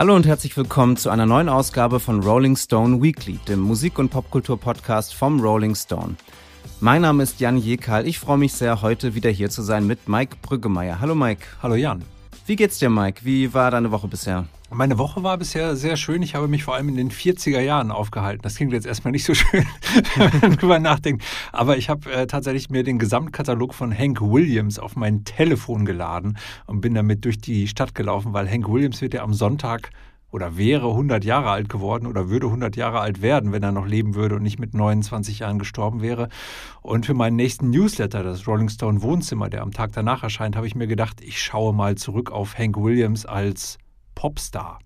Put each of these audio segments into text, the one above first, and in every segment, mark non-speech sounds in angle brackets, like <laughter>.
Hallo und herzlich willkommen zu einer neuen Ausgabe von Rolling Stone Weekly, dem Musik- und Popkultur-Podcast vom Rolling Stone. Mein Name ist Jan Jekal. Ich freue mich sehr, heute wieder hier zu sein mit Mike Brüggemeier. Hallo Mike. Hallo Jan. Wie geht's dir, Mike? Wie war deine Woche bisher? Meine Woche war bisher sehr schön. Ich habe mich vor allem in den 40er Jahren aufgehalten. Das klingt jetzt erstmal nicht so schön, <laughs> wenn man drüber nachdenkt. Aber ich habe äh, tatsächlich mir den Gesamtkatalog von Hank Williams auf mein Telefon geladen und bin damit durch die Stadt gelaufen, weil Hank Williams wird ja am Sonntag oder wäre 100 Jahre alt geworden oder würde 100 Jahre alt werden, wenn er noch leben würde und nicht mit 29 Jahren gestorben wäre. Und für meinen nächsten Newsletter, das Rolling Stone Wohnzimmer, der am Tag danach erscheint, habe ich mir gedacht, ich schaue mal zurück auf Hank Williams als Popstar.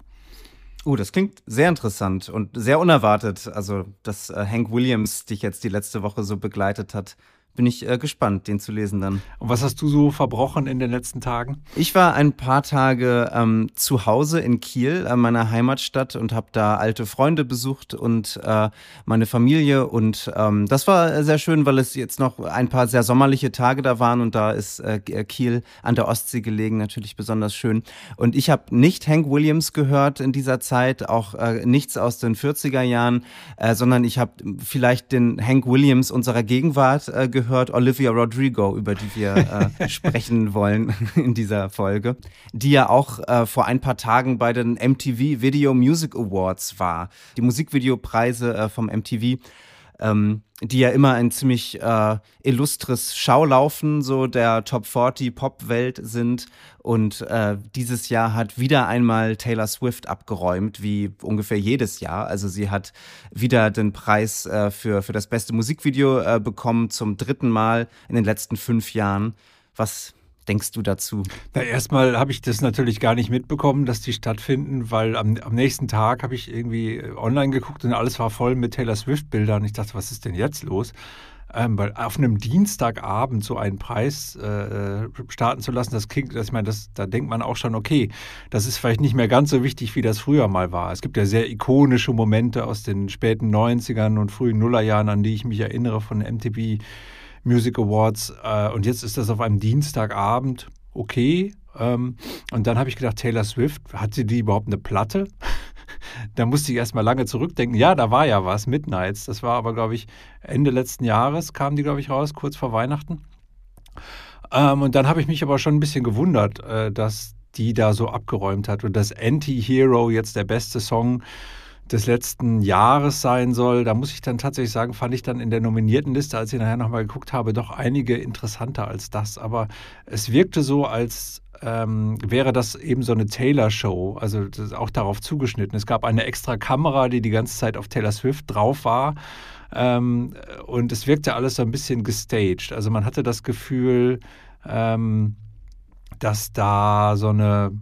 Oh, das klingt sehr interessant und sehr unerwartet. Also, dass äh, Hank Williams dich jetzt die letzte Woche so begleitet hat bin ich äh, gespannt, den zu lesen dann. Und was hast du so verbrochen in den letzten Tagen? Ich war ein paar Tage ähm, zu Hause in Kiel, äh, meiner Heimatstadt, und habe da alte Freunde besucht und äh, meine Familie. Und ähm, das war sehr schön, weil es jetzt noch ein paar sehr sommerliche Tage da waren und da ist äh, Kiel an der Ostsee gelegen, natürlich besonders schön. Und ich habe nicht Hank Williams gehört in dieser Zeit, auch äh, nichts aus den 40er Jahren, äh, sondern ich habe vielleicht den Hank Williams unserer Gegenwart äh, gehört gehört, Olivia Rodrigo, über die wir äh, <laughs> sprechen wollen in dieser Folge, die ja auch äh, vor ein paar Tagen bei den MTV Video Music Awards war. Die Musikvideopreise äh, vom MTV ähm, die ja immer ein ziemlich äh, illustres Schaulaufen so der Top 40 Pop-Welt sind. Und äh, dieses Jahr hat wieder einmal Taylor Swift abgeräumt, wie ungefähr jedes Jahr. Also sie hat wieder den Preis äh, für, für das beste Musikvideo äh, bekommen, zum dritten Mal in den letzten fünf Jahren. Was denkst du dazu? Na, erstmal habe ich das natürlich gar nicht mitbekommen, dass die stattfinden, weil am, am nächsten Tag habe ich irgendwie online geguckt und alles war voll mit Taylor Swift-Bildern. Ich dachte, was ist denn jetzt los? Ähm, weil auf einem Dienstagabend so einen Preis äh, starten zu lassen, das klingt, das, ich meine, das, da denkt man auch schon, okay, das ist vielleicht nicht mehr ganz so wichtig, wie das früher mal war. Es gibt ja sehr ikonische Momente aus den späten 90ern und frühen Nullerjahren, an die ich mich erinnere von MTV Music Awards. Äh, und jetzt ist das auf einem Dienstagabend okay. Ähm, und dann habe ich gedacht, Taylor Swift, hat sie die überhaupt eine Platte? <laughs> da musste ich erstmal lange zurückdenken. Ja, da war ja was, Midnights. Das war aber, glaube ich, Ende letzten Jahres kam die, glaube ich, raus, kurz vor Weihnachten. Ähm, und dann habe ich mich aber schon ein bisschen gewundert, äh, dass die da so abgeräumt hat und dass Anti-Hero jetzt der beste Song ist des letzten Jahres sein soll. Da muss ich dann tatsächlich sagen, fand ich dann in der nominierten Liste, als ich nachher nochmal geguckt habe, doch einige interessanter als das. Aber es wirkte so, als ähm, wäre das eben so eine Taylor-Show, also auch darauf zugeschnitten. Es gab eine extra Kamera, die die ganze Zeit auf Taylor Swift drauf war. Ähm, und es wirkte alles so ein bisschen gestaged. Also man hatte das Gefühl, ähm, dass da so eine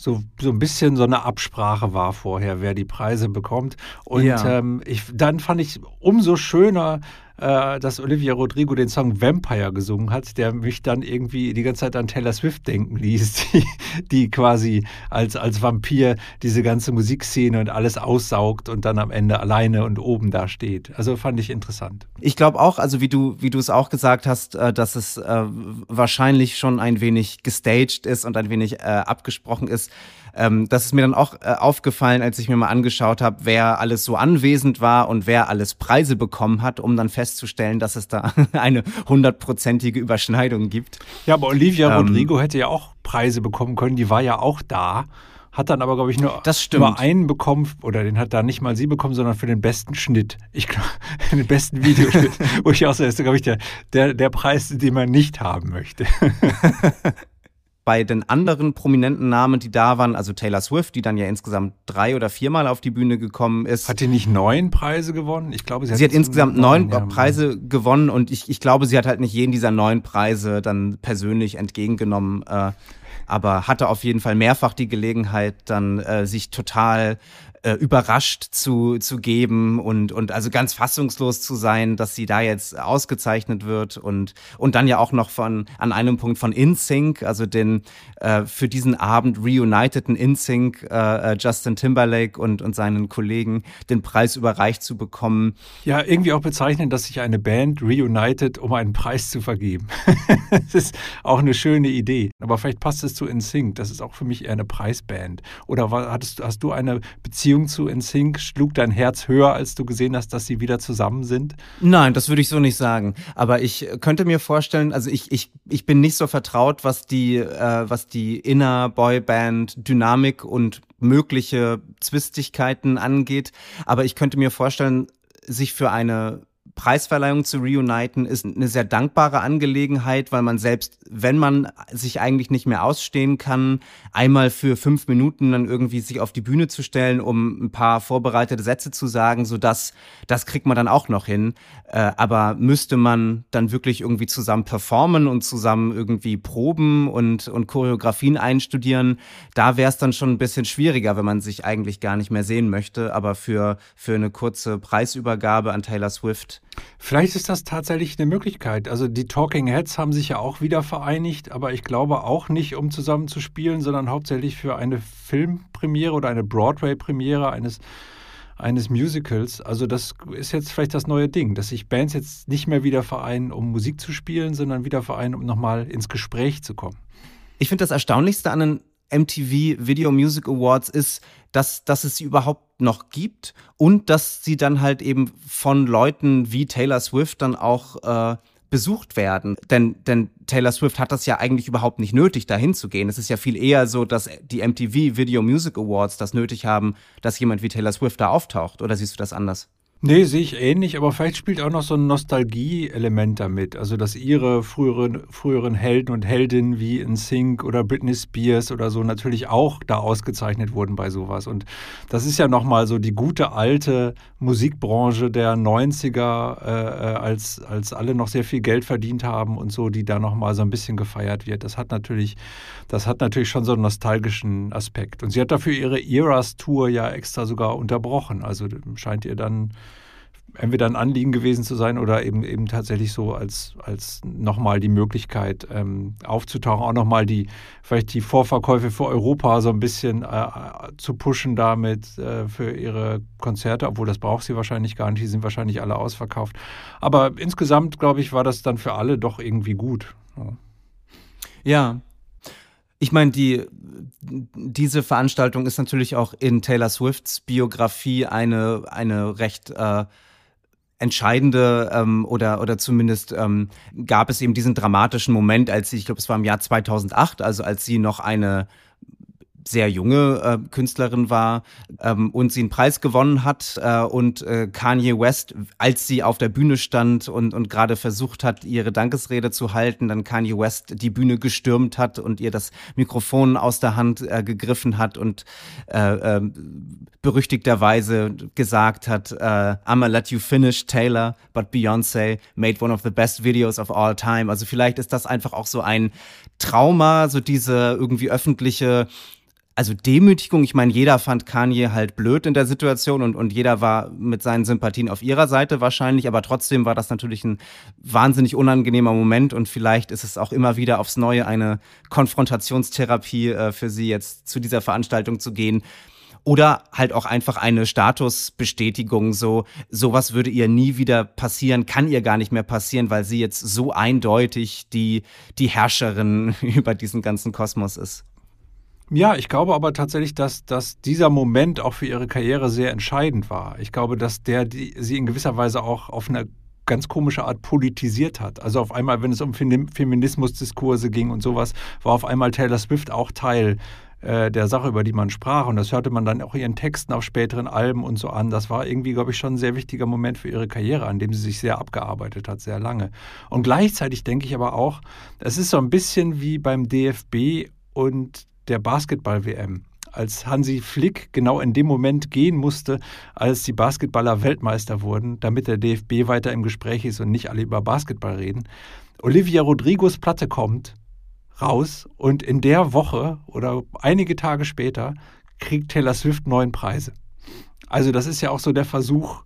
so, so ein bisschen so eine Absprache war vorher, wer die Preise bekommt. Und ja. ähm, ich, dann fand ich umso schöner, äh, dass Olivia Rodrigo den Song Vampire gesungen hat, der mich dann irgendwie die ganze Zeit an Taylor Swift denken ließ, <laughs> die, die quasi als, als Vampir diese ganze Musikszene und alles aussaugt und dann am Ende alleine und oben da steht. Also fand ich interessant. Ich glaube auch, also wie du, wie du es auch gesagt hast, äh, dass es äh, wahrscheinlich schon ein wenig gestaged ist und ein wenig abgesprochen ist. Ähm, das ist mir dann auch äh, aufgefallen, als ich mir mal angeschaut habe, wer alles so anwesend war und wer alles Preise bekommen hat, um dann festzustellen, dass es da <laughs> eine hundertprozentige Überschneidung gibt. Ja, aber Olivia ähm, Rodrigo hätte ja auch Preise bekommen können, die war ja auch da hat dann aber, glaube ich, nur, nur einen bekommen, oder den hat da nicht mal sie bekommen, sondern für den besten Schnitt. Ich glaube, <laughs> den besten Videoschnitt, <laughs> wo ich auch so, ist, glaube ich, der, der, der Preis, den man nicht haben möchte. Bei den anderen prominenten Namen, die da waren, also Taylor Swift, die dann ja insgesamt drei oder viermal auf die Bühne gekommen ist. Hat die nicht neun Preise gewonnen? Ich glaube, sie hat, sie hat insgesamt neun ja. Preise gewonnen und ich, ich glaube, sie hat halt nicht jeden dieser neun Preise dann persönlich entgegengenommen. Äh, aber hatte auf jeden Fall mehrfach die Gelegenheit, dann äh, sich total äh, überrascht zu, zu geben und, und also ganz fassungslos zu sein, dass sie da jetzt ausgezeichnet wird und, und dann ja auch noch von an einem Punkt von InSync, also den äh, für diesen Abend reuniteden InSync, äh, äh, Justin Timberlake und, und seinen Kollegen den Preis überreicht zu bekommen. Ja, irgendwie auch bezeichnend, dass sich eine Band reunited, um einen Preis zu vergeben. <laughs> das ist auch eine schöne Idee. Aber vielleicht passt es zu InSync. Das ist auch für mich eher eine Preisband. Oder hast du eine Beziehung zu InSync? Schlug dein Herz höher, als du gesehen hast, dass sie wieder zusammen sind? Nein, das würde ich so nicht sagen. Aber ich könnte mir vorstellen, also ich, ich, ich bin nicht so vertraut, was die, äh, was die Inner-Boyband-Dynamik und mögliche Zwistigkeiten angeht. Aber ich könnte mir vorstellen, sich für eine Preisverleihung zu reuniten ist eine sehr dankbare Angelegenheit, weil man selbst, wenn man sich eigentlich nicht mehr ausstehen kann, einmal für fünf Minuten dann irgendwie sich auf die Bühne zu stellen, um ein paar vorbereitete Sätze zu sagen, so dass das kriegt man dann auch noch hin. Äh, aber müsste man dann wirklich irgendwie zusammen performen und zusammen irgendwie proben und, und Choreografien einstudieren, da wäre es dann schon ein bisschen schwieriger, wenn man sich eigentlich gar nicht mehr sehen möchte. Aber für, für eine kurze Preisübergabe an Taylor Swift Vielleicht ist das tatsächlich eine Möglichkeit. Also die Talking Heads haben sich ja auch wieder vereinigt, aber ich glaube auch nicht, um zusammen zu spielen, sondern hauptsächlich für eine Filmpremiere oder eine Broadway-Premiere eines eines Musicals. Also das ist jetzt vielleicht das neue Ding, dass sich Bands jetzt nicht mehr wieder vereinen, um Musik zu spielen, sondern wieder vereinen, um nochmal ins Gespräch zu kommen. Ich finde das Erstaunlichste an den MTV Video Music Awards ist, dass, dass es sie überhaupt noch gibt und dass sie dann halt eben von Leuten wie Taylor Swift dann auch äh, besucht werden. Denn, denn Taylor Swift hat das ja eigentlich überhaupt nicht nötig, dahin zu gehen. Es ist ja viel eher so, dass die MTV Video Music Awards das nötig haben, dass jemand wie Taylor Swift da auftaucht. Oder siehst du das anders? Nee, sehe ich ähnlich, aber vielleicht spielt auch noch so ein Nostalgie-Element damit. Also, dass ihre früheren, früheren Helden und Heldinnen wie in Sync oder Britney Spears oder so natürlich auch da ausgezeichnet wurden bei sowas. Und das ist ja nochmal so die gute alte Musikbranche der 90er, äh, äh, als, als alle noch sehr viel Geld verdient haben und so, die da nochmal so ein bisschen gefeiert wird. Das hat natürlich, das hat natürlich schon so einen nostalgischen Aspekt. Und sie hat dafür ihre Eras-Tour ja extra sogar unterbrochen. Also scheint ihr dann entweder ein Anliegen gewesen zu sein oder eben eben tatsächlich so als, als nochmal die Möglichkeit ähm, aufzutauchen, auch nochmal die, vielleicht die Vorverkäufe für Europa so ein bisschen äh, zu pushen damit äh, für ihre Konzerte, obwohl das braucht sie wahrscheinlich gar nicht, die sind wahrscheinlich alle ausverkauft. Aber insgesamt, glaube ich, war das dann für alle doch irgendwie gut. Ja. ja. Ich meine, die, diese Veranstaltung ist natürlich auch in Taylor Swifts Biografie eine, eine recht äh, entscheidende ähm, oder oder zumindest ähm, gab es eben diesen dramatischen Moment, als sie, ich glaube, es war im Jahr 2008, also als sie noch eine sehr junge äh, Künstlerin war ähm, und sie einen Preis gewonnen hat äh, und äh, Kanye West, als sie auf der Bühne stand und, und gerade versucht hat, ihre Dankesrede zu halten, dann Kanye West die Bühne gestürmt hat und ihr das Mikrofon aus der Hand äh, gegriffen hat und äh, äh, berüchtigterweise gesagt hat, äh, I'ma let you finish Taylor, but Beyoncé made one of the best videos of all time. Also vielleicht ist das einfach auch so ein Trauma, so diese irgendwie öffentliche also Demütigung, ich meine, jeder fand Kanye halt blöd in der Situation und, und jeder war mit seinen Sympathien auf ihrer Seite wahrscheinlich, aber trotzdem war das natürlich ein wahnsinnig unangenehmer Moment und vielleicht ist es auch immer wieder aufs Neue eine Konfrontationstherapie äh, für sie jetzt zu dieser Veranstaltung zu gehen. Oder halt auch einfach eine Statusbestätigung, so, sowas würde ihr nie wieder passieren, kann ihr gar nicht mehr passieren, weil sie jetzt so eindeutig die, die Herrscherin <laughs> über diesen ganzen Kosmos ist. Ja, ich glaube aber tatsächlich, dass, dass dieser Moment auch für ihre Karriere sehr entscheidend war. Ich glaube, dass der die, sie in gewisser Weise auch auf eine ganz komische Art politisiert hat. Also auf einmal, wenn es um Feminismusdiskurse ging und sowas, war auf einmal Taylor Swift auch Teil äh, der Sache, über die man sprach. Und das hörte man dann auch ihren Texten auf späteren Alben und so an. Das war irgendwie, glaube ich, schon ein sehr wichtiger Moment für ihre Karriere, an dem sie sich sehr abgearbeitet hat, sehr lange. Und gleichzeitig denke ich aber auch, es ist so ein bisschen wie beim DFB und der Basketball-WM, als Hansi Flick genau in dem Moment gehen musste, als die Basketballer Weltmeister wurden, damit der DFB weiter im Gespräch ist und nicht alle über Basketball reden. Olivia Rodrigos Platte kommt raus und in der Woche oder einige Tage später kriegt Taylor Swift neun Preise. Also das ist ja auch so der Versuch,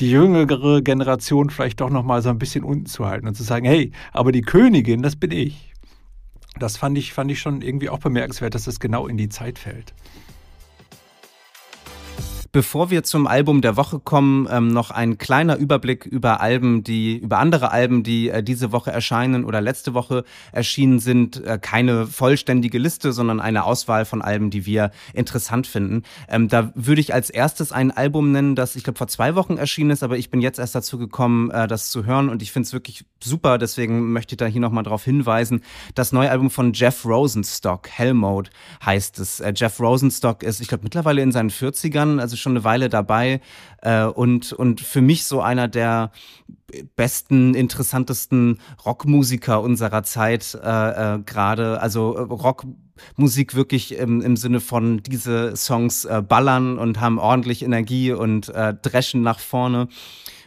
die jüngere Generation vielleicht doch noch mal so ein bisschen unten zu halten und zu sagen, hey, aber die Königin, das bin ich. Das fand ich, fand ich schon irgendwie auch bemerkenswert, dass das genau in die Zeit fällt. Bevor wir zum Album der Woche kommen, ähm, noch ein kleiner Überblick über Alben, die über andere Alben, die äh, diese Woche erscheinen oder letzte Woche erschienen sind. Äh, keine vollständige Liste, sondern eine Auswahl von Alben, die wir interessant finden. Ähm, da würde ich als erstes ein Album nennen, das ich glaube vor zwei Wochen erschienen ist, aber ich bin jetzt erst dazu gekommen, äh, das zu hören und ich finde es wirklich super. Deswegen möchte ich da hier nochmal darauf hinweisen. Das neue Album von Jeff Rosenstock, Hell Mode heißt es. Äh, Jeff Rosenstock ist, ich glaube, mittlerweile in seinen 40ern, also schon eine Weile dabei äh, und, und für mich so einer der besten, interessantesten Rockmusiker unserer Zeit äh, äh, gerade. Also äh, Rockmusik wirklich im, im Sinne von diese Songs äh, ballern und haben ordentlich Energie und äh, dreschen nach vorne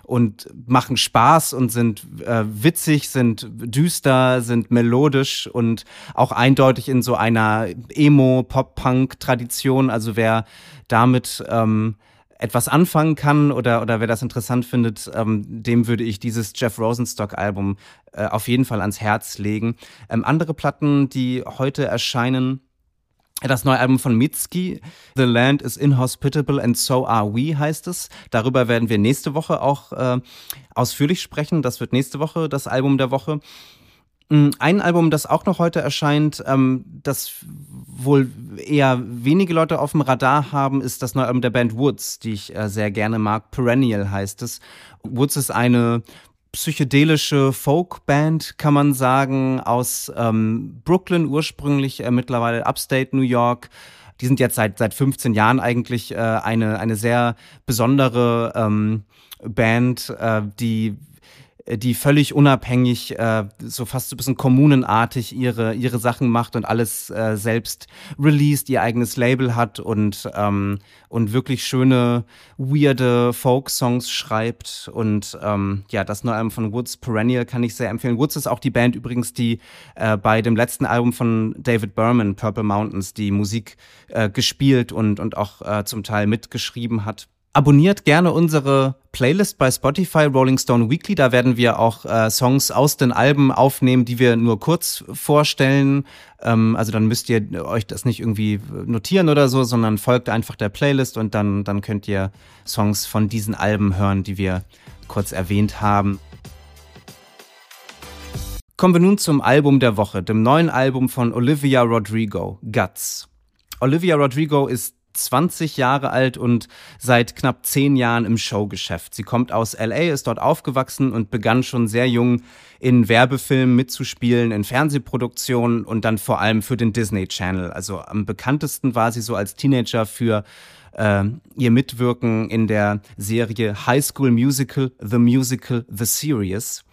und machen Spaß und sind äh, witzig, sind düster, sind melodisch und auch eindeutig in so einer Emo-Pop-Punk-Tradition. Also wer damit ähm, etwas anfangen kann oder, oder wer das interessant findet, ähm, dem würde ich dieses Jeff Rosenstock-Album äh, auf jeden Fall ans Herz legen. Ähm, andere Platten, die heute erscheinen, das neue Album von Mitski, The Land is Inhospitable and So Are We heißt es. Darüber werden wir nächste Woche auch äh, ausführlich sprechen. Das wird nächste Woche das Album der Woche. Mm, ein Album, das auch noch heute erscheint, ähm, das wohl eher wenige Leute auf dem Radar haben, ist das neue Album der Band Woods, die ich äh, sehr gerne mag. Perennial heißt es. Woods ist eine psychedelische Folkband, kann man sagen, aus ähm, Brooklyn ursprünglich, äh, mittlerweile Upstate New York. Die sind jetzt seit, seit 15 Jahren eigentlich äh, eine, eine sehr besondere ähm, Band, äh, die die völlig unabhängig, äh, so fast so ein bisschen kommunenartig ihre, ihre Sachen macht und alles äh, selbst released, ihr eigenes Label hat und, ähm, und wirklich schöne, weirde Folk-Songs schreibt. Und ähm, ja, das neue Album von Woods, Perennial, kann ich sehr empfehlen. Woods ist auch die Band übrigens, die äh, bei dem letzten Album von David Berman, Purple Mountains, die Musik äh, gespielt und, und auch äh, zum Teil mitgeschrieben hat. Abonniert gerne unsere Playlist bei Spotify Rolling Stone Weekly. Da werden wir auch äh, Songs aus den Alben aufnehmen, die wir nur kurz vorstellen. Ähm, also dann müsst ihr euch das nicht irgendwie notieren oder so, sondern folgt einfach der Playlist und dann, dann könnt ihr Songs von diesen Alben hören, die wir kurz erwähnt haben. Kommen wir nun zum Album der Woche, dem neuen Album von Olivia Rodrigo, Guts. Olivia Rodrigo ist 20 Jahre alt und seit knapp 10 Jahren im Showgeschäft. Sie kommt aus LA, ist dort aufgewachsen und begann schon sehr jung in Werbefilmen mitzuspielen, in Fernsehproduktionen und dann vor allem für den Disney Channel. Also am bekanntesten war sie so als Teenager für äh, ihr Mitwirken in der Serie High School Musical, The Musical, The Series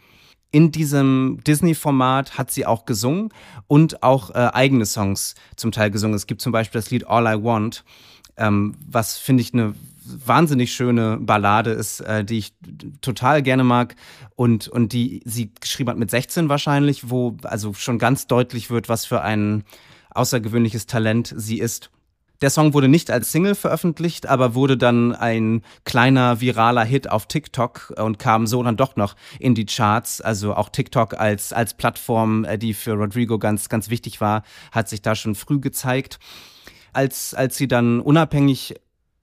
in diesem Disney-Format hat sie auch gesungen und auch äh, eigene Songs zum Teil gesungen. Es gibt zum Beispiel das Lied All I Want, ähm, was finde ich eine wahnsinnig schöne Ballade ist, äh, die ich total gerne mag und, und die sie geschrieben hat mit 16 wahrscheinlich, wo also schon ganz deutlich wird, was für ein außergewöhnliches Talent sie ist. Der Song wurde nicht als Single veröffentlicht, aber wurde dann ein kleiner viraler Hit auf TikTok und kam so dann doch noch in die Charts. Also auch TikTok als, als Plattform, äh, die für Rodrigo ganz, ganz wichtig war, hat sich da schon früh gezeigt als, als sie dann unabhängig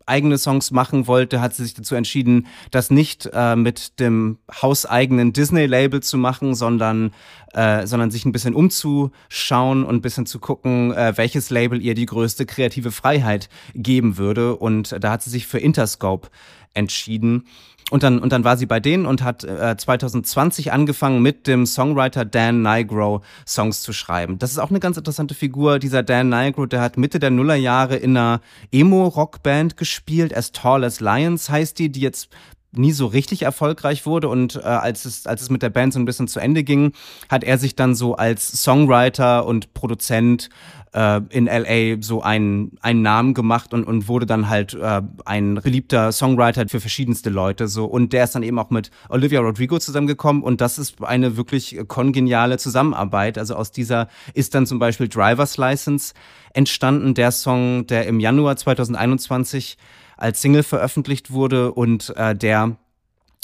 eigene Songs machen wollte, hat sie sich dazu entschieden, das nicht äh, mit dem hauseigenen Disney-Label zu machen, sondern, äh, sondern sich ein bisschen umzuschauen und ein bisschen zu gucken, äh, welches Label ihr die größte kreative Freiheit geben würde. Und da hat sie sich für Interscope entschieden. Und dann, und dann war sie bei denen und hat äh, 2020 angefangen, mit dem Songwriter Dan Nigro Songs zu schreiben. Das ist auch eine ganz interessante Figur. Dieser Dan Nigro, der hat Mitte der Nullerjahre in einer Emo-Rockband gespielt. As Tall as Lions heißt die, die jetzt nie so richtig erfolgreich wurde und äh, als es als es mit der Band so ein bisschen zu Ende ging, hat er sich dann so als Songwriter und Produzent äh, in LA so einen, einen Namen gemacht und, und wurde dann halt äh, ein beliebter Songwriter für verschiedenste Leute so und der ist dann eben auch mit Olivia Rodrigo zusammengekommen und das ist eine wirklich kongeniale Zusammenarbeit. Also aus dieser ist dann zum Beispiel Driver's License entstanden, der Song, der im Januar 2021 als Single veröffentlicht wurde und äh, der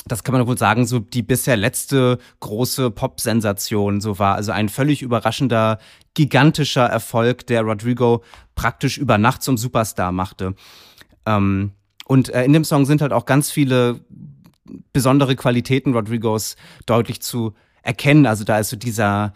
das kann man wohl sagen, so die bisher letzte große Pop-Sensation so war. Also ein völlig überraschender, gigantischer Erfolg, der Rodrigo praktisch über Nacht zum Superstar machte. Ähm, und äh, in dem Song sind halt auch ganz viele besondere Qualitäten Rodrigos deutlich zu erkennen. Also da ist so dieser,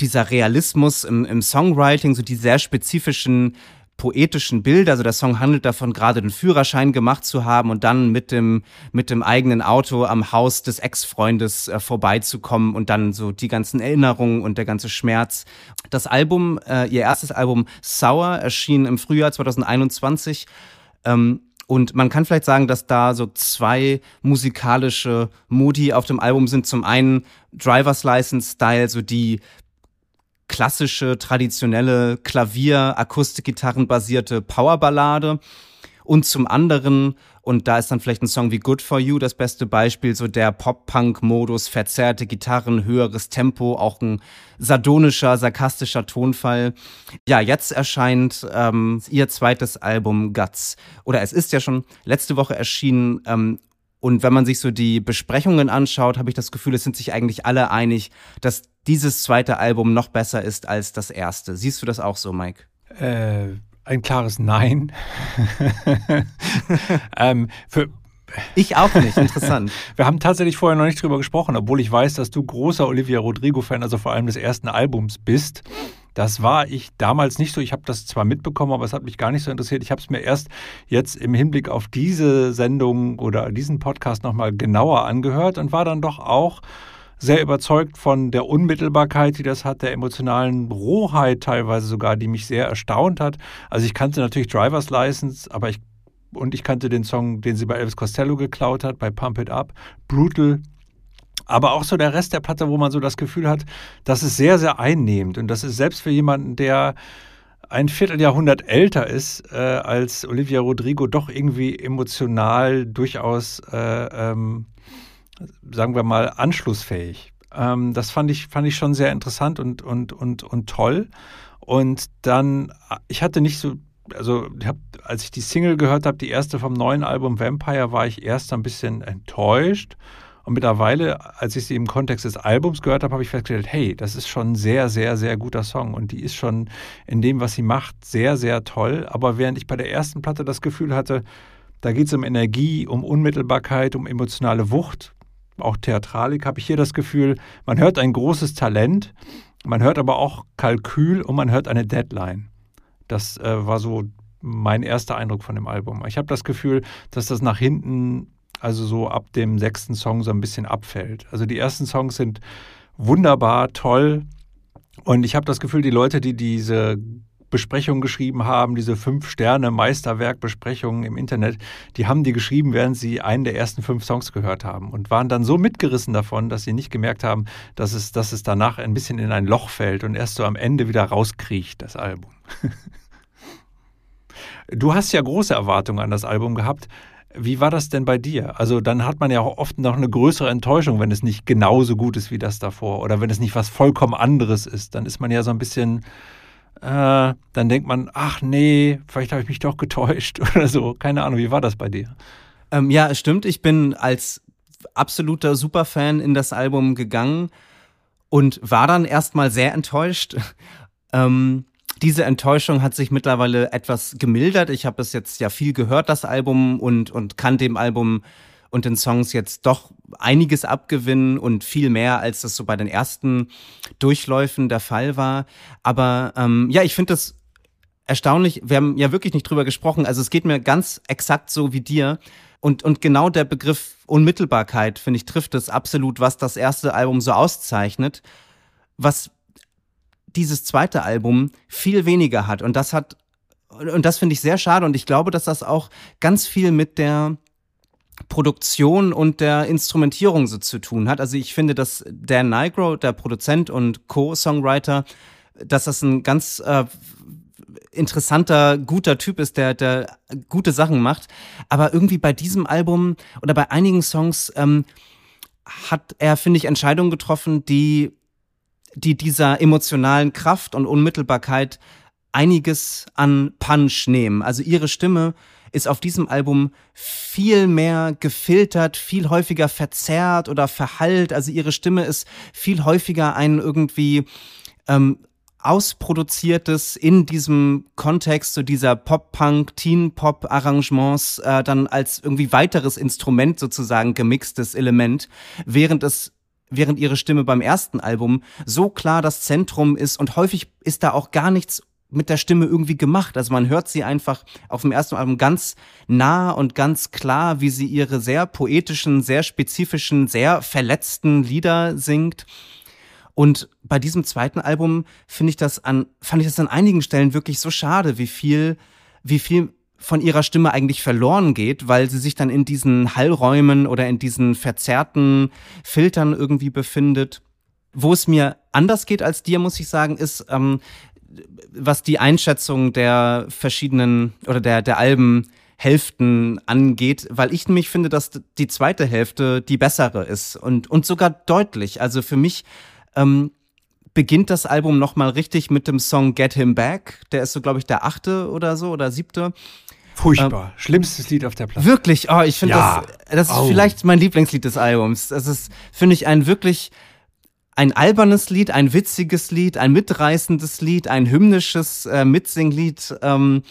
dieser Realismus im, im Songwriting, so die sehr spezifischen poetischen Bilder. Also der Song handelt davon, gerade den Führerschein gemacht zu haben und dann mit dem, mit dem eigenen Auto am Haus des Ex-Freundes äh, vorbeizukommen und dann so die ganzen Erinnerungen und der ganze Schmerz. Das Album, äh, ihr erstes Album Sour, erschien im Frühjahr 2021. Ähm, und man kann vielleicht sagen, dass da so zwei musikalische Modi auf dem Album sind. Zum einen Driver's License Style, so die klassische, traditionelle Klavier, Akustikgitarren basierte Powerballade. Und zum anderen und da ist dann vielleicht ein Song wie Good for You das beste Beispiel, so der Pop-Punk-Modus, verzerrte Gitarren, höheres Tempo, auch ein sardonischer, sarkastischer Tonfall. Ja, jetzt erscheint ähm, ihr zweites Album Guts. Oder es ist ja schon letzte Woche erschienen. Ähm, und wenn man sich so die Besprechungen anschaut, habe ich das Gefühl, es sind sich eigentlich alle einig, dass dieses zweite Album noch besser ist als das erste. Siehst du das auch so, Mike? Äh, ein klares Nein. <laughs> ähm, für, ich auch nicht, interessant. <laughs> Wir haben tatsächlich vorher noch nicht drüber gesprochen, obwohl ich weiß, dass du großer Olivia Rodrigo-Fan, also vor allem des ersten Albums bist. Das war ich damals nicht so. Ich habe das zwar mitbekommen, aber es hat mich gar nicht so interessiert. Ich habe es mir erst jetzt im Hinblick auf diese Sendung oder diesen Podcast nochmal genauer angehört und war dann doch auch sehr überzeugt von der Unmittelbarkeit, die das hat, der emotionalen Rohheit teilweise sogar, die mich sehr erstaunt hat. Also ich kannte natürlich Driver's License, aber ich und ich kannte den Song, den sie bei Elvis Costello geklaut hat, bei Pump It Up, Brutal. Aber auch so der Rest der Platte, wo man so das Gefühl hat, das ist sehr, sehr einnehmend. Und das ist selbst für jemanden, der ein Vierteljahrhundert älter ist äh, als Olivia Rodrigo, doch irgendwie emotional durchaus äh, ähm, sagen wir mal, anschlussfähig. Ähm, das fand ich, fand ich schon sehr interessant und, und, und, und toll. Und dann, ich hatte nicht so, also hab, als ich die Single gehört habe, die erste vom neuen Album Vampire, war ich erst ein bisschen enttäuscht. Und mittlerweile, als ich sie im Kontext des Albums gehört habe, habe ich festgestellt, hey, das ist schon ein sehr, sehr, sehr guter Song. Und die ist schon in dem, was sie macht, sehr, sehr toll. Aber während ich bei der ersten Platte das Gefühl hatte, da geht es um Energie, um Unmittelbarkeit, um emotionale Wucht, auch Theatralik, habe ich hier das Gefühl, man hört ein großes Talent, man hört aber auch Kalkül und man hört eine Deadline. Das äh, war so mein erster Eindruck von dem Album. Ich habe das Gefühl, dass das nach hinten, also so ab dem sechsten Song so ein bisschen abfällt. Also die ersten Songs sind wunderbar, toll. Und ich habe das Gefühl, die Leute, die diese Besprechungen geschrieben haben, diese fünf Sterne Meisterwerk-Besprechungen im Internet, die haben die geschrieben, während sie einen der ersten fünf Songs gehört haben und waren dann so mitgerissen davon, dass sie nicht gemerkt haben, dass es, dass es danach ein bisschen in ein Loch fällt und erst so am Ende wieder rauskriecht, das Album. <laughs> du hast ja große Erwartungen an das Album gehabt. Wie war das denn bei dir? Also dann hat man ja auch oft noch eine größere Enttäuschung, wenn es nicht genauso gut ist wie das davor oder wenn es nicht was vollkommen anderes ist. Dann ist man ja so ein bisschen äh, dann denkt man, ach nee, vielleicht habe ich mich doch getäuscht <laughs> oder so. Keine Ahnung, wie war das bei dir? Ähm, ja, es stimmt. Ich bin als absoluter Superfan in das Album gegangen und war dann erstmal sehr enttäuscht. <laughs> ähm, diese Enttäuschung hat sich mittlerweile etwas gemildert. Ich habe es jetzt ja viel gehört, das Album, und, und kann dem Album und den Songs jetzt doch einiges abgewinnen und viel mehr, als das so bei den ersten Durchläufen der Fall war. Aber ähm, ja, ich finde das erstaunlich. Wir haben ja wirklich nicht drüber gesprochen. Also es geht mir ganz exakt so wie dir. Und, und genau der Begriff Unmittelbarkeit, finde ich, trifft es absolut, was das erste Album so auszeichnet. Was dieses zweite Album viel weniger hat. Und das hat, und das finde ich sehr schade. Und ich glaube, dass das auch ganz viel mit der Produktion und der Instrumentierung so zu tun hat. Also ich finde, dass Dan Nigro, der Produzent und Co-Songwriter, dass das ein ganz äh, interessanter, guter Typ ist, der, der gute Sachen macht. Aber irgendwie bei diesem Album oder bei einigen Songs ähm, hat er, finde ich, Entscheidungen getroffen, die, die dieser emotionalen Kraft und Unmittelbarkeit einiges an Punch nehmen. Also ihre Stimme ist auf diesem Album viel mehr gefiltert, viel häufiger verzerrt oder verhallt. Also ihre Stimme ist viel häufiger ein irgendwie ähm, ausproduziertes in diesem Kontext so dieser Pop-Punk, Teen-Pop-Arrangements äh, dann als irgendwie weiteres Instrument sozusagen gemixtes Element, während es während ihre Stimme beim ersten Album so klar das Zentrum ist und häufig ist da auch gar nichts mit der Stimme irgendwie gemacht. Also man hört sie einfach auf dem ersten Album ganz nah und ganz klar, wie sie ihre sehr poetischen, sehr spezifischen, sehr verletzten Lieder singt. Und bei diesem zweiten Album finde ich das an, fand ich das an einigen Stellen wirklich so schade, wie viel, wie viel von ihrer Stimme eigentlich verloren geht, weil sie sich dann in diesen Hallräumen oder in diesen verzerrten Filtern irgendwie befindet. Wo es mir anders geht als dir, muss ich sagen, ist, ähm, was die Einschätzung der verschiedenen oder der, der Alben Hälften angeht, weil ich nämlich finde, dass die zweite Hälfte die bessere ist und, und sogar deutlich. Also für mich ähm, beginnt das Album nochmal richtig mit dem Song Get Him Back. Der ist so, glaube ich, der achte oder so oder siebte. Furchtbar. Ähm, Schlimmstes Lied auf der Platte. Wirklich? Oh, ich finde ja. das, das ist oh. vielleicht mein Lieblingslied des Albums. Das ist, finde ich, ein wirklich ein albernes Lied, ein witziges Lied, ein mitreißendes Lied, ein hymnisches äh, Mitsinglied ähm,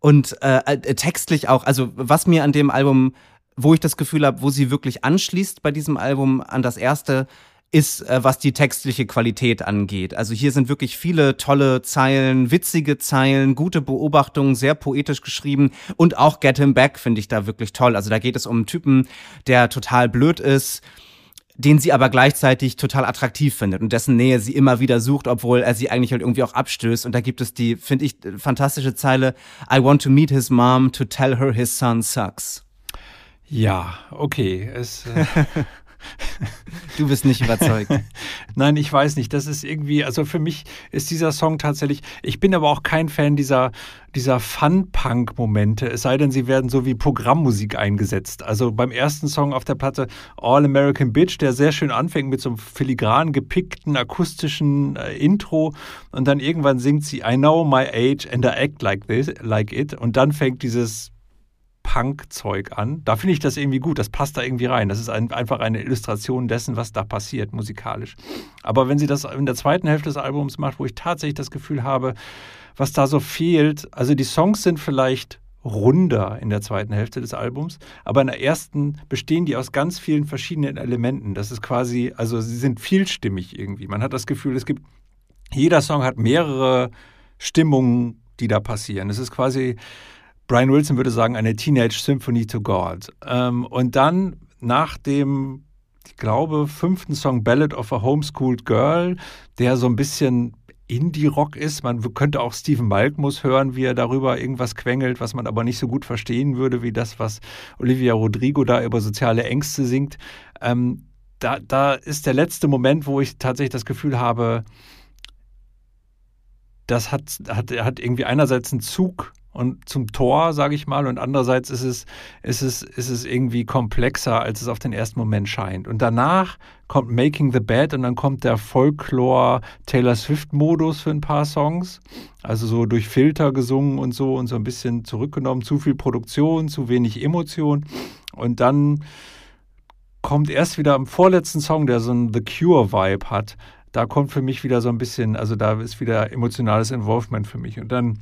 und äh, äh, textlich auch. Also was mir an dem Album, wo ich das Gefühl habe, wo sie wirklich anschließt bei diesem Album an das erste, ist, äh, was die textliche Qualität angeht. Also hier sind wirklich viele tolle Zeilen, witzige Zeilen, gute Beobachtungen, sehr poetisch geschrieben und auch Get Him Back finde ich da wirklich toll. Also da geht es um einen Typen, der total blöd ist, den sie aber gleichzeitig total attraktiv findet und dessen Nähe sie immer wieder sucht, obwohl er sie eigentlich halt irgendwie auch abstößt. Und da gibt es die, finde ich, fantastische Zeile, I want to meet his mom to tell her his son sucks. Ja, okay. Es, äh <laughs> Du bist nicht überzeugt. <laughs> Nein, ich weiß nicht. Das ist irgendwie, also für mich ist dieser Song tatsächlich, ich bin aber auch kein Fan dieser, dieser Fun-Punk-Momente, es sei denn, sie werden so wie Programmmusik eingesetzt. Also beim ersten Song auf der Platte All American Bitch, der sehr schön anfängt mit so einem filigran gepickten akustischen äh, Intro und dann irgendwann singt sie I know my age and I act like this, like it und dann fängt dieses Punk-Zeug an. Da finde ich das irgendwie gut, das passt da irgendwie rein. Das ist ein, einfach eine Illustration dessen, was da passiert musikalisch. Aber wenn sie das in der zweiten Hälfte des Albums macht, wo ich tatsächlich das Gefühl habe, was da so fehlt, also die Songs sind vielleicht runder in der zweiten Hälfte des Albums, aber in der ersten bestehen die aus ganz vielen verschiedenen Elementen. Das ist quasi, also sie sind vielstimmig irgendwie. Man hat das Gefühl, es gibt, jeder Song hat mehrere Stimmungen, die da passieren. Es ist quasi Brian Wilson würde sagen, eine Teenage Symphony to God. Ähm, und dann nach dem, ich glaube, fünften Song Ballad of a Homeschooled Girl, der so ein bisschen Indie-Rock ist. Man könnte auch Stephen Malkmus hören, wie er darüber irgendwas quengelt, was man aber nicht so gut verstehen würde, wie das, was Olivia Rodrigo da über soziale Ängste singt. Ähm, da, da ist der letzte Moment, wo ich tatsächlich das Gefühl habe, das hat, hat, hat irgendwie einerseits einen Zug und zum Tor, sage ich mal, und andererseits ist es, ist, es, ist es irgendwie komplexer, als es auf den ersten Moment scheint. Und danach kommt Making the Bed und dann kommt der Folklore Taylor Swift-Modus für ein paar Songs. Also so durch Filter gesungen und so und so ein bisschen zurückgenommen. Zu viel Produktion, zu wenig Emotion. Und dann kommt erst wieder am vorletzten Song, der so ein The Cure-Vibe hat. Da kommt für mich wieder so ein bisschen, also da ist wieder emotionales Involvement für mich. Und dann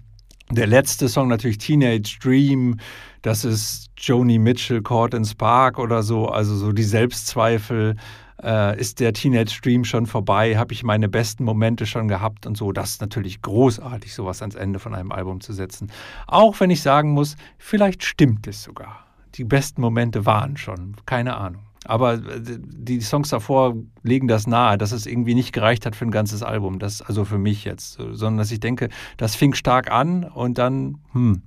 der letzte Song natürlich Teenage Dream, das ist Joni Mitchell, Caught in Spark oder so, also so die Selbstzweifel. Äh, ist der Teenage Dream schon vorbei? Habe ich meine besten Momente schon gehabt und so? Das ist natürlich großartig, sowas ans Ende von einem Album zu setzen. Auch wenn ich sagen muss, vielleicht stimmt es sogar. Die besten Momente waren schon, keine Ahnung. Aber äh, die Songs davor legen das nahe, dass es irgendwie nicht gereicht hat für ein ganzes Album. Das also für mich jetzt, sondern dass ich denke, das fing stark an und dann, hm,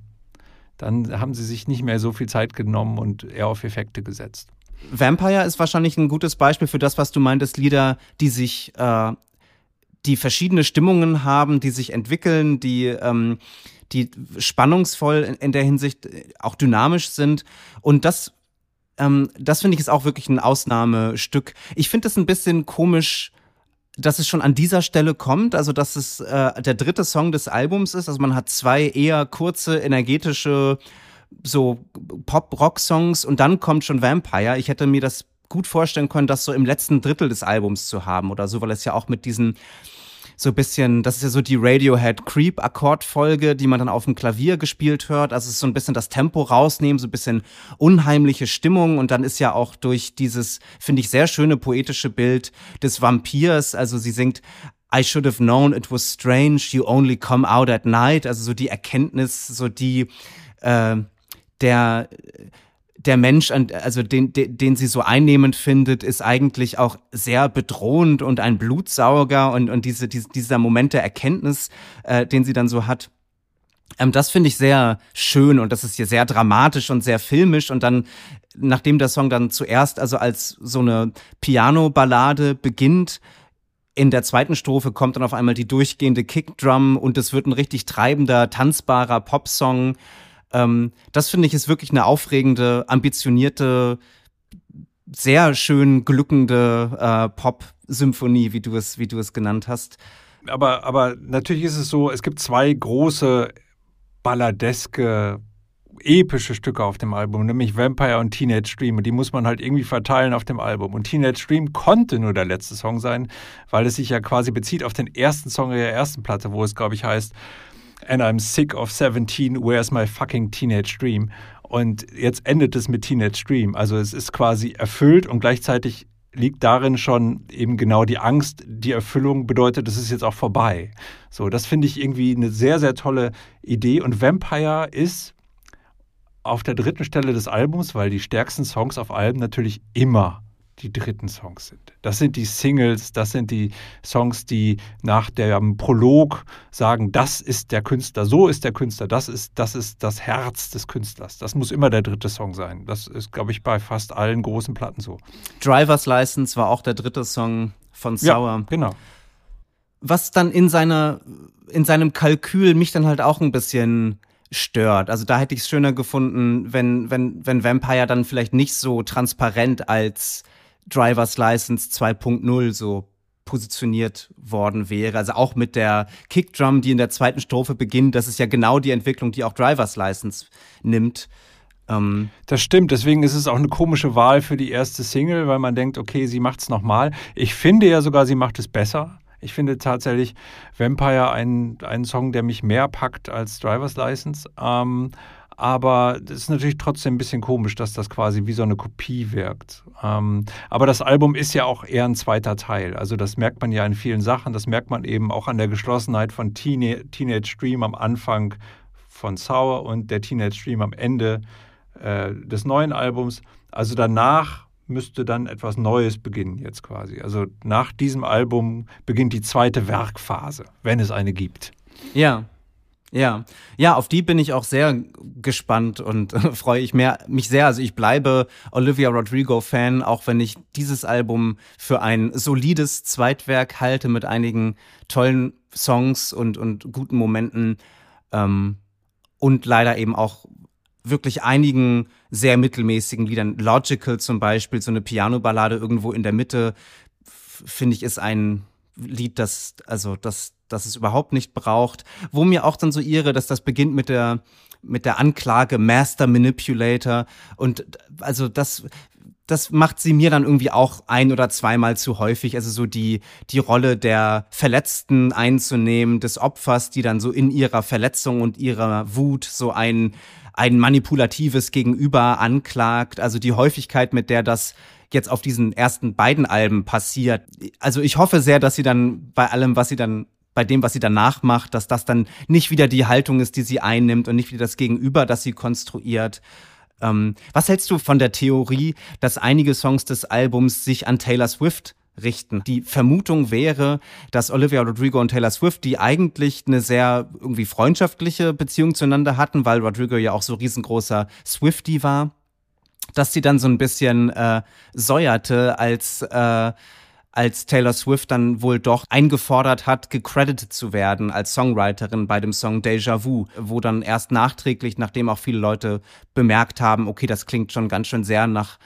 dann haben sie sich nicht mehr so viel Zeit genommen und eher auf Effekte gesetzt. Vampire ist wahrscheinlich ein gutes Beispiel für das, was du meintest, Lieder, die sich, äh, die verschiedene Stimmungen haben, die sich entwickeln, die ähm, die spannungsvoll in, in der Hinsicht auch dynamisch sind. Und das ähm, das finde ich ist auch wirklich ein Ausnahmestück. Ich finde es ein bisschen komisch, dass es schon an dieser Stelle kommt, also dass es äh, der dritte Song des Albums ist. Also man hat zwei eher kurze, energetische so Pop-Rock-Songs und dann kommt schon Vampire. Ich hätte mir das gut vorstellen können, das so im letzten Drittel des Albums zu haben oder so, weil es ja auch mit diesen so ein bisschen, das ist ja so die Radiohead Creep Akkordfolge, die man dann auf dem Klavier gespielt hört. Also es ist so ein bisschen das Tempo rausnehmen, so ein bisschen unheimliche Stimmung. Und dann ist ja auch durch dieses, finde ich, sehr schöne poetische Bild des Vampirs, also sie singt I should have known it was strange, you only come out at night, also so die Erkenntnis, so die äh, der der Mensch, also den, den, den sie so einnehmend findet, ist eigentlich auch sehr bedrohend und ein Blutsauger und, und diese, diese, dieser Moment der Erkenntnis, äh, den sie dann so hat. Ähm, das finde ich sehr schön und das ist hier sehr dramatisch und sehr filmisch und dann, nachdem der Song dann zuerst also als so eine Piano-Ballade beginnt, in der zweiten Strophe kommt dann auf einmal die durchgehende Kickdrum und es wird ein richtig treibender, tanzbarer Popsong. Ähm, das finde ich ist wirklich eine aufregende, ambitionierte, sehr schön glückende äh, Pop-Symphonie, wie du es, wie du es genannt hast. Aber, aber natürlich ist es so, es gibt zwei große balladeske epische Stücke auf dem Album, nämlich Vampire und Teenage Dream. Und die muss man halt irgendwie verteilen auf dem Album. Und Teenage Dream konnte nur der letzte Song sein, weil es sich ja quasi bezieht auf den ersten Song der ersten Platte, wo es, glaube ich, heißt, and I'm sick of 17, where's my fucking teenage dream? Und jetzt endet es mit Teenage Dream. Also es ist quasi erfüllt und gleichzeitig liegt darin schon eben genau die Angst, die Erfüllung bedeutet, es ist jetzt auch vorbei. So, das finde ich irgendwie eine sehr, sehr tolle Idee. Und Vampire ist auf der dritten Stelle des Albums, weil die stärksten Songs auf Alben natürlich immer die dritten Songs sind. Das sind die Singles, das sind die Songs, die nach dem Prolog sagen, das ist der Künstler, so ist der Künstler, das ist, das ist das Herz des Künstlers. Das muss immer der dritte Song sein. Das ist, glaube ich, bei fast allen großen Platten so. Driver's License war auch der dritte Song von Sauer. Ja, genau. Was dann in seiner, in seinem Kalkül mich dann halt auch ein bisschen stört. Also da hätte ich es schöner gefunden, wenn, wenn, wenn Vampire dann vielleicht nicht so transparent als Driver's License 2.0 so positioniert worden wäre. Also auch mit der Kickdrum, die in der zweiten Strophe beginnt, das ist ja genau die Entwicklung, die auch Driver's License nimmt. Ähm das stimmt, deswegen ist es auch eine komische Wahl für die erste Single, weil man denkt, okay, sie macht es nochmal. Ich finde ja sogar, sie macht es besser. Ich finde tatsächlich Vampire einen, einen Song, der mich mehr packt als Driver's License. Ähm, aber es ist natürlich trotzdem ein bisschen komisch, dass das quasi wie so eine Kopie wirkt. Ähm, aber das Album ist ja auch eher ein zweiter Teil. Also das merkt man ja in vielen Sachen. Das merkt man eben auch an der Geschlossenheit von Teenie Teenage Dream am Anfang von Sour und der Teenage Dream am Ende äh, des neuen Albums. Also danach müsste dann etwas Neues beginnen jetzt quasi. Also nach diesem Album beginnt die zweite Werkphase, wenn es eine gibt. Ja, ja, ja, auf die bin ich auch sehr gespannt und <laughs> freue ich mehr, mich sehr. Also ich bleibe Olivia Rodrigo-Fan, auch wenn ich dieses Album für ein solides Zweitwerk halte mit einigen tollen Songs und, und guten Momenten ähm, und leider eben auch wirklich einigen sehr mittelmäßigen Liedern. Logical zum Beispiel, so eine Piano-Ballade irgendwo in der Mitte, finde ich, ist ein Lied, das, also das dass es überhaupt nicht braucht. Wo mir auch dann so irre, dass das beginnt mit der mit der Anklage Master Manipulator und also das das macht sie mir dann irgendwie auch ein oder zweimal zu häufig, also so die die Rolle der Verletzten einzunehmen, des Opfers, die dann so in ihrer Verletzung und ihrer Wut so ein ein manipulatives Gegenüber anklagt, also die Häufigkeit, mit der das jetzt auf diesen ersten beiden Alben passiert. Also ich hoffe sehr, dass sie dann bei allem, was sie dann bei dem, was sie danach macht, dass das dann nicht wieder die Haltung ist, die sie einnimmt und nicht wieder das Gegenüber, das sie konstruiert. Ähm, was hältst du von der Theorie, dass einige Songs des Albums sich an Taylor Swift richten? Die Vermutung wäre, dass Olivia Rodrigo und Taylor Swift, die eigentlich eine sehr irgendwie freundschaftliche Beziehung zueinander hatten, weil Rodrigo ja auch so riesengroßer Swifty war, dass sie dann so ein bisschen äh, säuerte als äh, als Taylor Swift dann wohl doch eingefordert hat, gecredited zu werden als Songwriterin bei dem Song Deja Vu, wo dann erst nachträglich, nachdem auch viele Leute bemerkt haben, okay, das klingt schon ganz schön sehr nach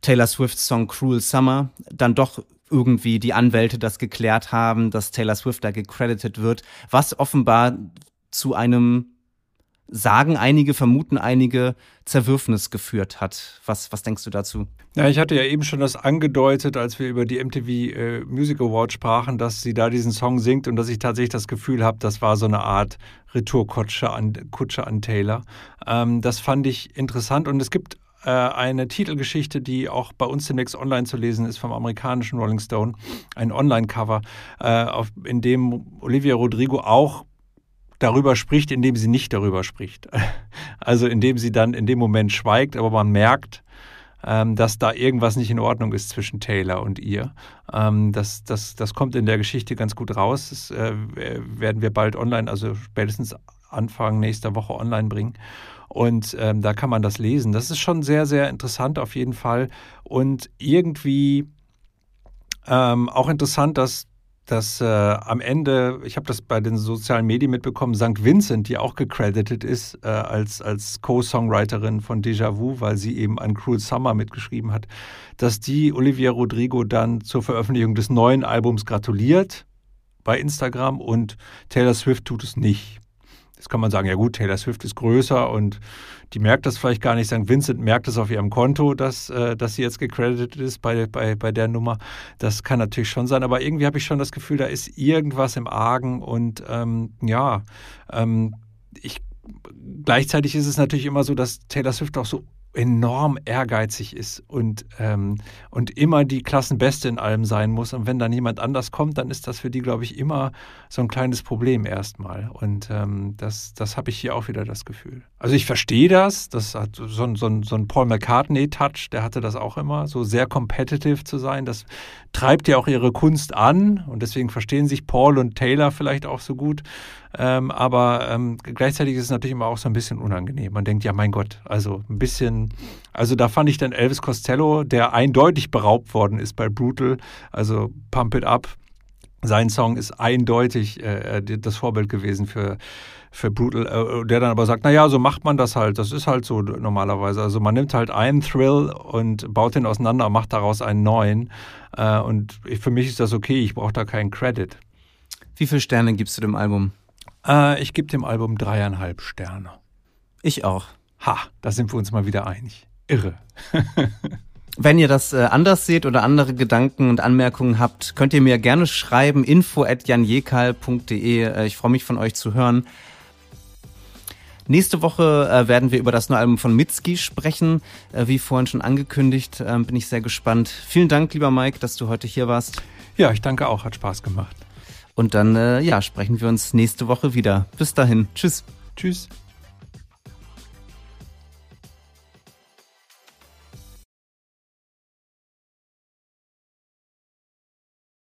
Taylor Swifts Song Cruel Summer, dann doch irgendwie die Anwälte das geklärt haben, dass Taylor Swift da gecredited wird, was offenbar zu einem sagen einige, vermuten einige, Zerwürfnis geführt hat. Was, was denkst du dazu? Ja, ich hatte ja eben schon das angedeutet, als wir über die MTV äh, Music Award sprachen, dass sie da diesen Song singt und dass ich tatsächlich das Gefühl habe, das war so eine Art Retourkutsche an, Kutsche an Taylor. Ähm, das fand ich interessant und es gibt äh, eine Titelgeschichte, die auch bei uns demnächst online zu lesen ist vom amerikanischen Rolling Stone, ein Online-Cover, äh, in dem Olivia Rodrigo auch darüber spricht, indem sie nicht darüber spricht. <laughs> Also indem sie dann in dem Moment schweigt, aber man merkt, ähm, dass da irgendwas nicht in Ordnung ist zwischen Taylor und ihr. Ähm, das, das, das kommt in der Geschichte ganz gut raus. Das äh, werden wir bald online, also spätestens Anfang nächster Woche online bringen. Und ähm, da kann man das lesen. Das ist schon sehr, sehr interessant auf jeden Fall. Und irgendwie ähm, auch interessant, dass dass äh, am Ende, ich habe das bei den sozialen Medien mitbekommen, St. Vincent, die auch gecredited ist äh, als, als Co-Songwriterin von Déjà Vu, weil sie eben an Cruel Summer mitgeschrieben hat, dass die Olivia Rodrigo dann zur Veröffentlichung des neuen Albums gratuliert bei Instagram und Taylor Swift tut es nicht. Jetzt kann man sagen, ja gut, Taylor Swift ist größer und die merkt das vielleicht gar nicht. St. Vincent merkt es auf ihrem Konto, dass, äh, dass sie jetzt gecredited ist bei, bei, bei der Nummer. Das kann natürlich schon sein, aber irgendwie habe ich schon das Gefühl, da ist irgendwas im Argen und ähm, ja, ähm, ich gleichzeitig ist es natürlich immer so, dass Taylor Swift auch so enorm ehrgeizig ist und, ähm, und immer die Klassenbeste in allem sein muss. Und wenn dann jemand anders kommt, dann ist das für die, glaube ich, immer so ein kleines Problem erstmal. Und ähm, das, das habe ich hier auch wieder das Gefühl. Also ich verstehe das, das hat so, so, so ein Paul McCartney-Touch, der hatte das auch immer, so sehr competitive zu sein. Das treibt ja auch ihre Kunst an und deswegen verstehen sich Paul und Taylor vielleicht auch so gut. Ähm, aber ähm, gleichzeitig ist es natürlich immer auch so ein bisschen unangenehm. Man denkt, ja, mein Gott, also ein bisschen, also da fand ich dann Elvis Costello, der eindeutig beraubt worden ist bei Brutal, also Pump It Up. Sein Song ist eindeutig äh, äh das Vorbild gewesen für, für Brutal, äh, der dann aber sagt, naja, so macht man das halt, das ist halt so normalerweise. Also man nimmt halt einen Thrill und baut den auseinander, macht daraus einen neuen. Äh, und für mich ist das okay, ich brauche da keinen Credit. Wie viele Sterne gibst du dem Album? Äh, ich gebe dem Album dreieinhalb Sterne. Ich auch. Ha, da sind wir uns mal wieder einig. Irre. <laughs> Wenn ihr das äh, anders seht oder andere Gedanken und Anmerkungen habt, könnt ihr mir gerne schreiben, info at janjekal.de. Äh, ich freue mich von euch zu hören. Nächste Woche äh, werden wir über das neue Album von Mitski sprechen. Wie vorhin schon angekündigt, äh, bin ich sehr gespannt. Vielen Dank, lieber Mike, dass du heute hier warst. Ja, ich danke auch, hat Spaß gemacht. Und dann, ja, sprechen wir uns nächste Woche wieder. Bis dahin. Tschüss. Tschüss.